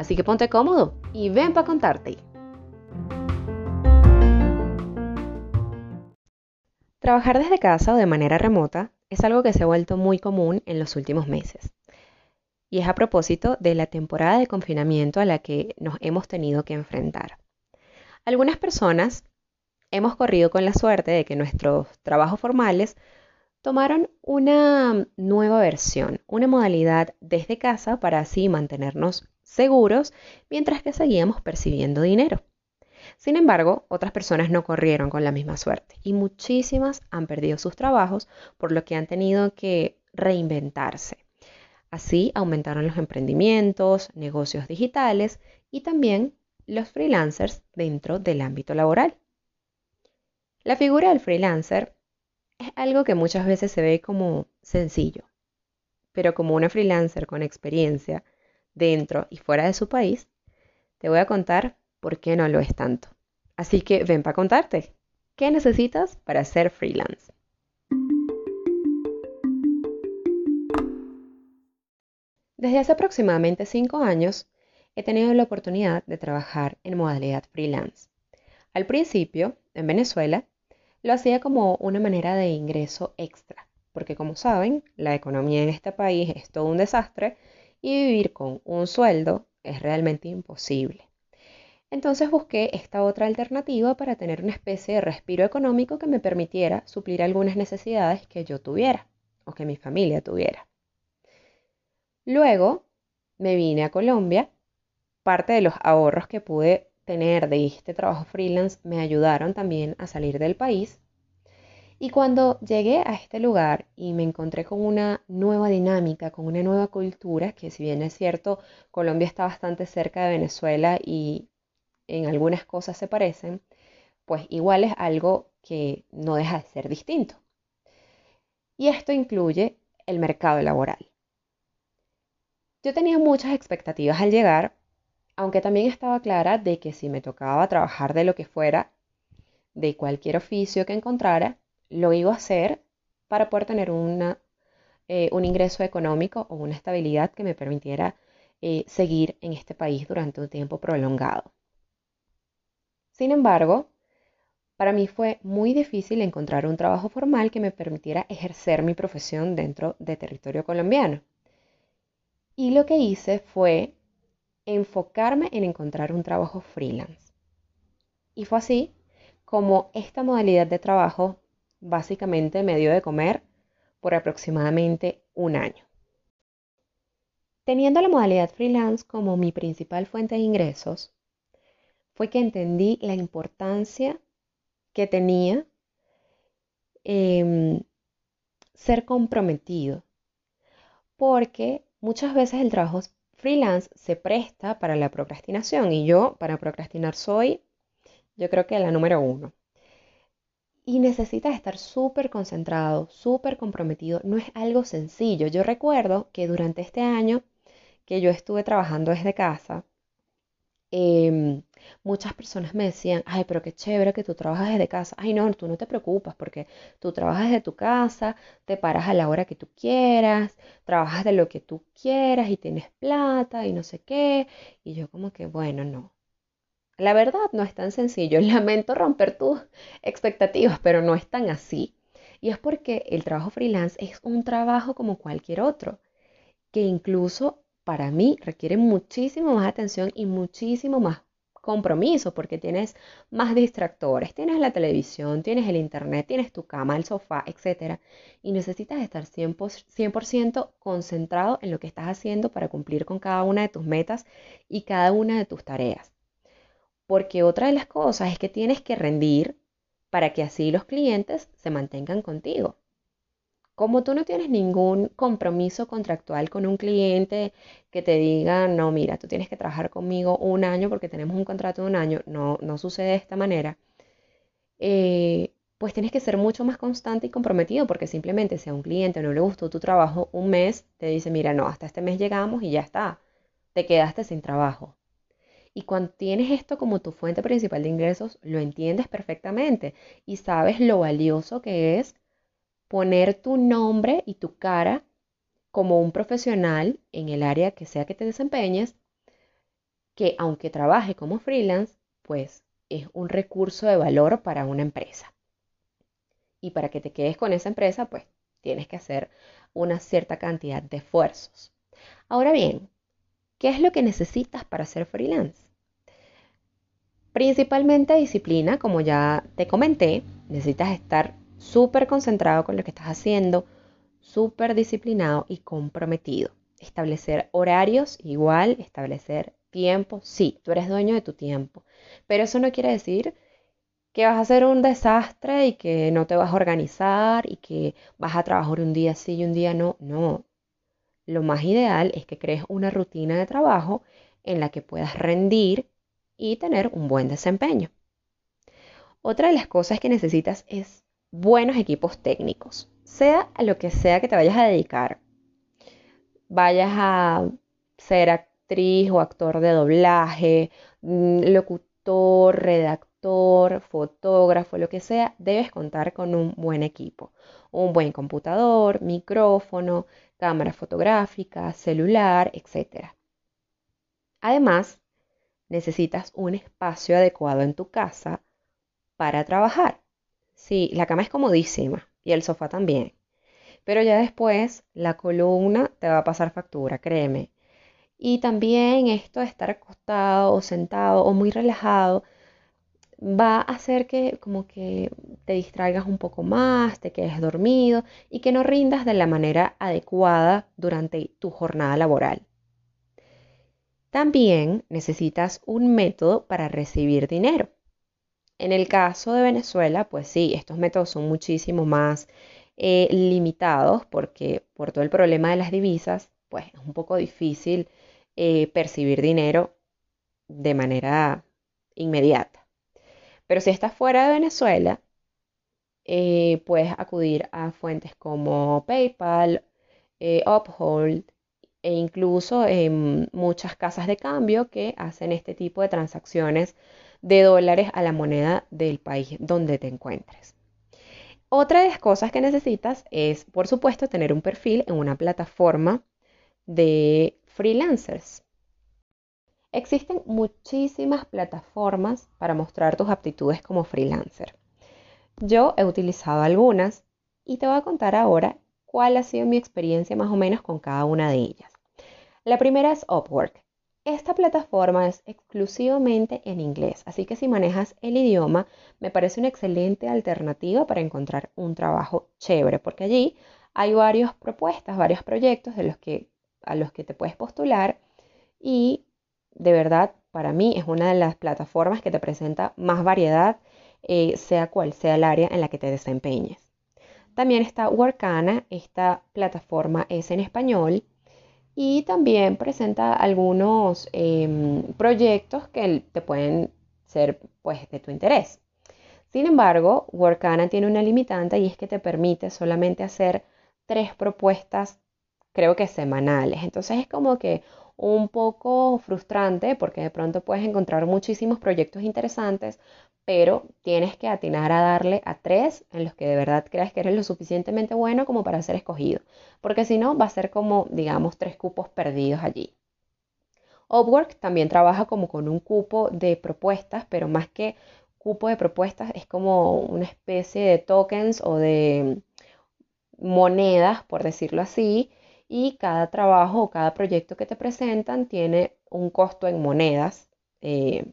Así que ponte cómodo y ven para contarte. Trabajar desde casa o de manera remota es algo que se ha vuelto muy común en los últimos meses. Y es a propósito de la temporada de confinamiento a la que nos hemos tenido que enfrentar. Algunas personas hemos corrido con la suerte de que nuestros trabajos formales tomaron una nueva versión, una modalidad desde casa para así mantenernos seguros mientras que seguíamos percibiendo dinero. Sin embargo, otras personas no corrieron con la misma suerte y muchísimas han perdido sus trabajos, por lo que han tenido que reinventarse. Así aumentaron los emprendimientos, negocios digitales y también los freelancers dentro del ámbito laboral. La figura del freelancer es algo que muchas veces se ve como sencillo, pero como una freelancer con experiencia dentro y fuera de su país, te voy a contar ¿por qué no lo es tanto? Así que ven para contarte. ¿Qué necesitas para ser freelance? Desde hace aproximadamente 5 años he tenido la oportunidad de trabajar en modalidad freelance. Al principio, en Venezuela, lo hacía como una manera de ingreso extra, porque como saben, la economía en este país es todo un desastre y vivir con un sueldo es realmente imposible. Entonces busqué esta otra alternativa para tener una especie de respiro económico que me permitiera suplir algunas necesidades que yo tuviera o que mi familia tuviera. Luego me vine a Colombia. Parte de los ahorros que pude tener de este trabajo freelance me ayudaron también a salir del país. Y cuando llegué a este lugar y me encontré con una nueva dinámica, con una nueva cultura, que si bien es cierto, Colombia está bastante cerca de Venezuela y en algunas cosas se parecen, pues igual es algo que no deja de ser distinto. Y esto incluye el mercado laboral. Yo tenía muchas expectativas al llegar, aunque también estaba clara de que si me tocaba trabajar de lo que fuera, de cualquier oficio que encontrara, lo iba a hacer para poder tener eh, un ingreso económico o una estabilidad que me permitiera eh, seguir en este país durante un tiempo prolongado. Sin embargo, para mí fue muy difícil encontrar un trabajo formal que me permitiera ejercer mi profesión dentro de territorio colombiano. Y lo que hice fue enfocarme en encontrar un trabajo freelance. Y fue así como esta modalidad de trabajo básicamente me dio de comer por aproximadamente un año. Teniendo la modalidad freelance como mi principal fuente de ingresos, fue que entendí la importancia que tenía em, ser comprometido, porque muchas veces el trabajo freelance se presta para la procrastinación y yo para procrastinar soy, yo creo que la número uno. Y necesitas estar súper concentrado, súper comprometido. No es algo sencillo. Yo recuerdo que durante este año que yo estuve trabajando desde casa, Em, muchas personas me decían, ay, pero qué chévere que tú trabajas desde casa. Ay, no, tú no te preocupas porque tú trabajas desde tu casa, te paras a la hora que tú quieras, trabajas de lo que tú quieras y tienes plata y no sé qué. Y yo como que, bueno, no. La verdad no es tan sencillo. Lamento romper tus expectativas, pero no es tan así. Y es porque el trabajo freelance es un trabajo como cualquier otro, que incluso para mí requiere muchísimo más atención y muchísimo más compromiso porque tienes más distractores, tienes la televisión, tienes el internet, tienes tu cama, el sofá, etc. Y necesitas estar 100%, concentrado en lo que estás haciendo para cumplir con cada una de tus metas y cada una de tus tareas. Porque otra de las cosas es que tienes que rendir para que así los clientes se mantengan contigo. como tú no tienes ningún compromiso contractual con un cliente que te diga, no, mira, tú tienes que trabajar conmigo un año porque tenemos un contrato de un año, no, no sucede de esta manera, eh, pues tienes que ser mucho más constante y comprometido porque simplemente si a un cliente no le gustó tu trabajo un mes, te dice, mira, no, hasta este mes llegamos y ya está, te quedaste sin trabajo. Y cuando tienes esto como tu fuente principal de ingresos, lo entiendes perfectamente y sabes lo valioso que es poner tu nombre y tu cara como un profesional en el área que sea que te desempeñes, que aunque trabaje como freelance, pues es un recurso de valor para una empresa. Y para que te quedes con esa empresa, pues tienes que hacer una cierta cantidad de esfuerzos. Ahora bien, ¿qué es lo que necesitas para ser freelance? Principalmente disciplina, como ya te comenté, necesitas estar súper concentrado con lo que estás haciendo, súper disciplinado y comprometido. Establecer horarios, igual, establecer tiempo, sí, tú eres dueño de tu tiempo, pero eso no quiere decir que vas a ser un desastre y que no te vas a organizar y que vas a trabajar un día sí y un día no, no. Lo más ideal es que crees una rutina de trabajo en la que puedas rendir y tener un buen desempeño. Otra de las cosas que necesitas es buenos equipos técnicos, sea a lo que sea que te vayas a dedicar. Vayas a ser actriz o actor de doblaje, mm, locutor, redactor, fotógrafo, lo que sea, debes contar con un buen equipo. Un buen computador, micrófono, cámara fotográfica, celular, etc. Además, necesitas un espacio adecuado en tu casa para trabajar. Sí, la cama es comodísima y el sofá también. Pero ya después la columna te va a pasar factura, créeme. Y también esto de estar acostado o sentado o muy relajado va a hacer que como que te distraigas un poco más, te quedes dormido y que no rindas de la manera adecuada durante tu jornada laboral. También necesitas un método para recibir dinero. En el caso de Venezuela, pues sí, estos métodos son muchísimo más eh, limitados porque por todo el problema de las divisas, pues es un poco difícil eh, percibir dinero de manera inmediata. Pero si estás fuera de Venezuela, eh, puedes acudir a fuentes como PayPal, Uphold e incluso en muchas casas de cambio que hacen este tipo de transacciones de dólares a la moneda del país donde te encuentres. Otra de las cosas que necesitas es, por supuesto, tener un perfil en una plataforma de freelancers. Existen muchísimas plataformas para mostrar tus aptitudes como freelancer. Yo he utilizado algunas y te voy a contar ahora cuál ha sido mi experiencia más o menos con cada una de ellas. La primera es Upwork. Esta plataforma es exclusivamente en inglés, así que si manejas el idioma, me parece una excelente alternativa para encontrar un trabajo chévere, porque allí hay varias propuestas, varios proyectos a los que te puedes postular y de verdad para mí es una de las plataformas que te presenta más variedad, eh, sea cual sea el área en la que te desempeñes. También está Workana, esta plataforma es en español y también presenta algunos em, proyectos que te pueden ser pues de tu interés. Sin embargo, Workana tiene una limitante y es que te permite solamente hacer tres propuestas, creo que semanales. Entonces es como que un poco frustrante porque de pronto puedes encontrar muchísimos proyectos interesantes, pero tienes que atinar a darle a tres en los que de verdad creas que eres lo suficientemente bueno como para ser escogido, porque si no va a ser como, digamos, tres cupos perdidos allí. Upwork también trabaja como con un cupo de propuestas, pero más que cupo de propuestas es como una especie de tokens o de monedas, por decirlo así, y cada trabajo o cada proyecto que te presentan tiene un costo en monedas. Eh,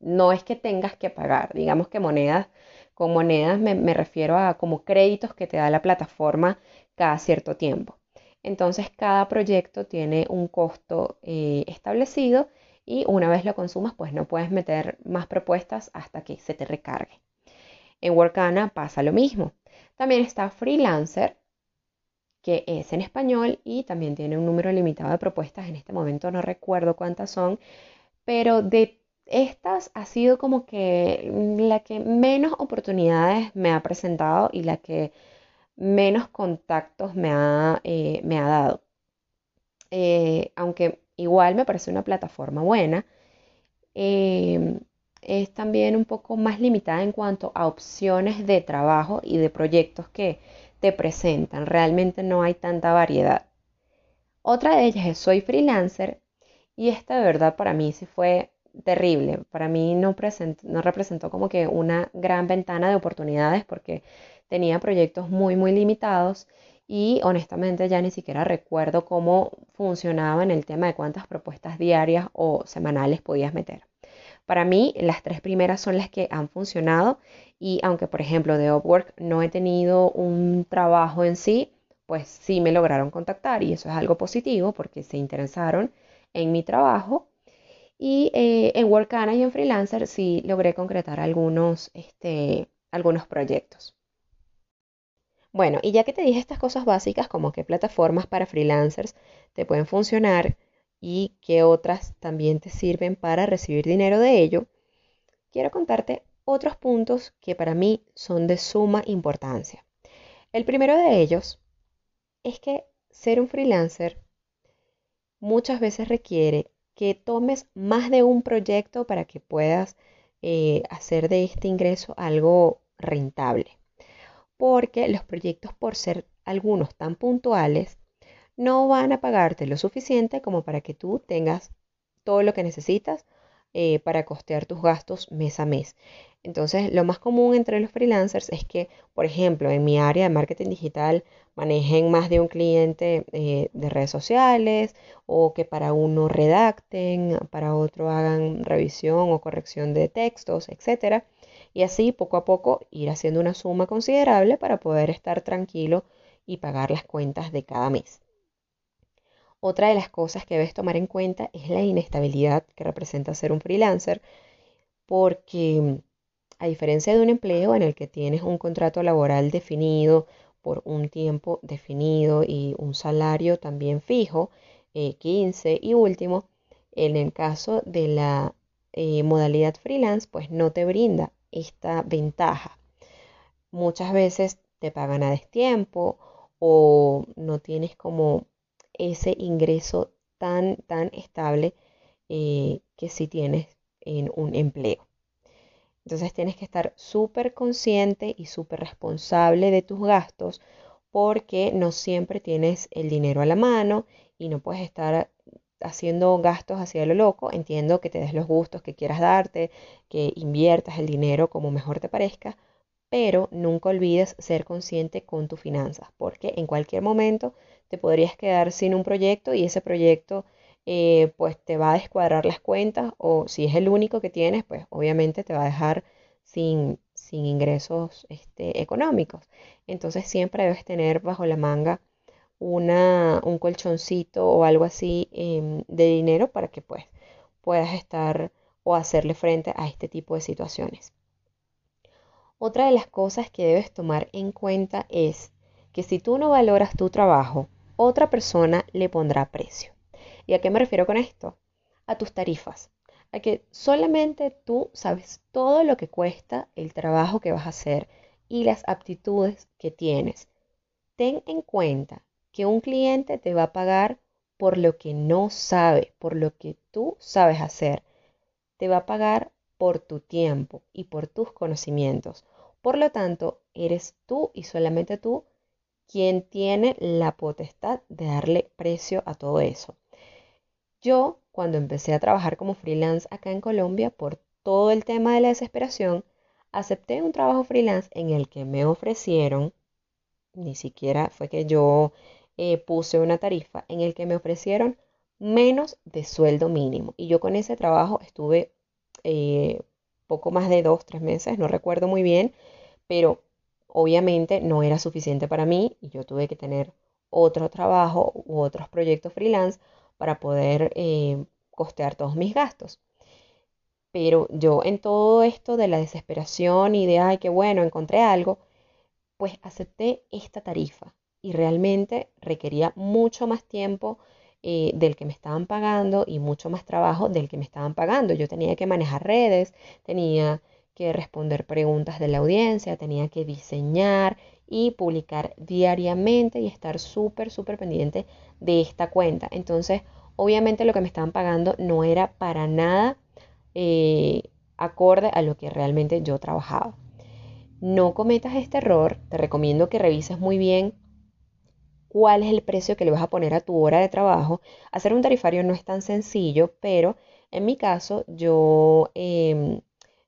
no es que tengas que pagar, digamos que monedas, con monedas me, refiero a como créditos que te da la plataforma cada cierto tiempo. Entonces cada proyecto tiene un costo eh, establecido y una vez lo consumas pues no puedes meter más propuestas hasta que se te recargue. En Workana pasa lo mismo. También está Freelancer, que es en español y también tiene un número limitado de propuestas. En este momento no recuerdo cuántas son, pero de estas ha sido como que la que menos oportunidades me ha presentado y la que menos contactos me ha, eh, me ha dado. Eh, aunque igual me parece una plataforma buena, em, es también un poco más limitada en cuanto a opciones de trabajo y de proyectos que te presentan. Realmente no hay tanta variedad. Otra de ellas es Soy Freelancer y esta de verdad para mí sí fue terrible. Para mí no, no representó como que una gran ventana de oportunidades porque tenía proyectos muy, muy limitados y honestamente ya ni siquiera recuerdo cómo funcionaba en el tema de cuántas propuestas diarias o semanales podías meter. Para mí, las tres primeras son las que han funcionado y aunque, por ejemplo, de Upwork no he tenido un trabajo en sí, pues sí me lograron contactar y eso es algo positivo porque se interesaron en mi trabajo. Y eh, en Workana y en Freelancer sí logré concretar algunos, este, algunos proyectos. Bueno, y ya que te dije estas cosas básicas como qué plataformas para freelancers te pueden funcionar y qué otras también te sirven para recibir dinero de ello, quiero contarte otros puntos que para mí son de suma importancia. El primero de ellos es que ser un freelancer muchas veces requiere que tomes más de un proyecto para que puedas eh, hacer de este ingreso algo rentable. Porque los proyectos, por ser algunos tan puntuales, no van a pagarte lo suficiente como para que tú tengas todo lo que necesitas eh, para costear tus gastos mes a mes. Entonces, lo más común entre los freelancers es que, por ejemplo, en mi área de marketing digital manejen más de un cliente eh, de redes sociales o que para uno redacten, para otro hagan revisión o corrección de textos, etcétera y así poco a poco ir haciendo una suma considerable para poder estar tranquilo y pagar las cuentas de cada mes. Otra de las cosas que debes tomar en cuenta es la inestabilidad que representa ser un freelancer, porque a diferencia de un empleo en el que tienes un contrato laboral definido por un tiempo definido y un salario también fijo, 15 eh, y último, en el caso de la eh, modalidad freelance, pues no te brinda esta ventaja. Muchas veces te pagan a destiempo o no tienes como ese ingreso tan, tan estable eh, que si tienes en un empleo. Entonces tienes que estar súper consciente y súper responsable de tus gastos porque no siempre tienes el dinero a la mano y no puedes estar haciendo gastos hacia lo loco, entiendo que te des los gustos que quieras darte, que inviertas el dinero como mejor te parezca, pero nunca olvides ser consciente con tus finanzas, porque en cualquier momento te podrías quedar sin un proyecto y ese proyecto eh, pues te va a descuadrar las cuentas o si es el único que tienes, pues obviamente te va a dejar sin, sin ingresos este, económicos. Entonces siempre debes tener bajo la manga una, un colchoncito o algo así em, de dinero para que pues puedas estar o hacerle frente a este tipo de situaciones. Otra de las cosas que debes tomar en cuenta es que si tú no valoras tu trabajo, otra persona le pondrá precio. ¿Y a qué me refiero con esto? A tus tarifas. A que solamente tú sabes todo lo que cuesta el trabajo que vas a hacer y las aptitudes que tienes. Ten en cuenta que un cliente te va a pagar por lo que no sabe, por lo que tú sabes hacer. Te va a pagar por tu tiempo y por tus conocimientos. Por lo tanto, eres tú y solamente tú quien tiene la potestad de darle precio a todo eso. Yo, cuando empecé a trabajar como freelance acá en Colombia, por todo el tema de la desesperación, acepté un trabajo freelance en el que me ofrecieron, ni siquiera fue que yo eh, puse una tarifa en el que me ofrecieron menos de sueldo mínimo. Y yo con ese trabajo estuve eh, poco más de dos, tres meses, no recuerdo muy bien, pero obviamente no era suficiente para mí y yo tuve que tener otro trabajo u otros proyectos freelance para poder eh, costear todos mis gastos. Pero yo en todo esto de la desesperación y de, ay, qué bueno, encontré algo, pues acepté esta tarifa y realmente requería mucho más tiempo eh, del que me estaban pagando y mucho más trabajo del que me estaban pagando. Yo tenía que manejar redes, tenía que responder preguntas de la audiencia, tenía que diseñar y publicar diariamente y estar súper, súper pendiente de esta cuenta. Entonces, obviamente lo que me estaban pagando no era para nada eh, acorde a lo que realmente yo trabajaba. No cometas este error, te recomiendo que revises muy bien cuál es el precio que le vas a poner a tu hora de trabajo. Hacer un tarifario no es tan sencillo, pero en mi caso yo em,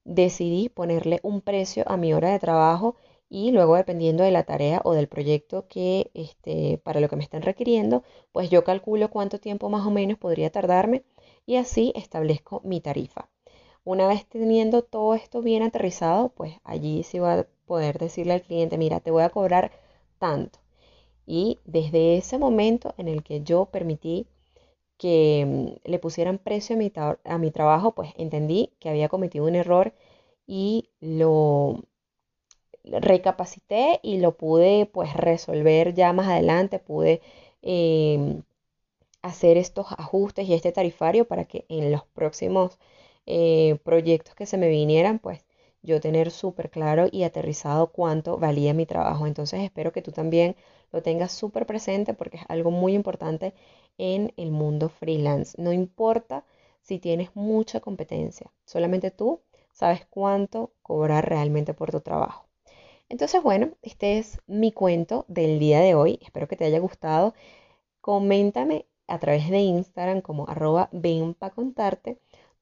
decidí ponerle un precio a mi hora de trabajo y luego dependiendo de la tarea o del proyecto que este, para lo que me estén requiriendo, pues yo calculo cuánto tiempo más o menos podría tardarme y así establezco mi tarifa. Una vez teniendo todo esto bien aterrizado, pues allí sí va a poder decirle al cliente, mira, te voy a cobrar tanto. Y desde ese momento en el que yo permití que mm, le pusieran precio a mi, trabajo, pues entendí que había cometido un error y lo recapacité y lo pude pues resolver ya más adelante, pude em, hacer estos ajustes y este tarifario para que en los próximos eh, proyectos que se me vinieran, pues yo tener súper claro y aterrizado cuánto valía mi trabajo. Entonces espero que tú también lo tengas súper presente porque es algo muy importante en el mundo freelance. No importa si tienes mucha competencia, solamente tú sabes cuánto cobrar realmente por tu trabajo. Entonces, bueno, este es mi cuento del día de hoy. Espero que te haya gustado. Coméntame a través de Instagram como arroba ven contarte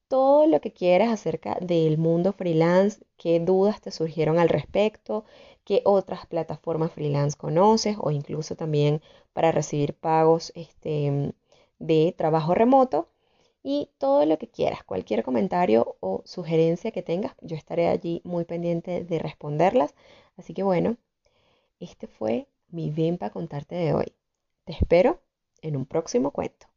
todo lo que quieras acerca del mundo freelance, qué dudas te surgieron al respecto, qué otras plataformas freelance conoces o incluso también para recibir pagos este, de trabajo remoto y todo lo que quieras, cualquier comentario o sugerencia que tengas, yo estaré allí muy pendiente de responderlas. Así que bueno, este fue mi bien para contarte de hoy. Te espero en un próximo cuento.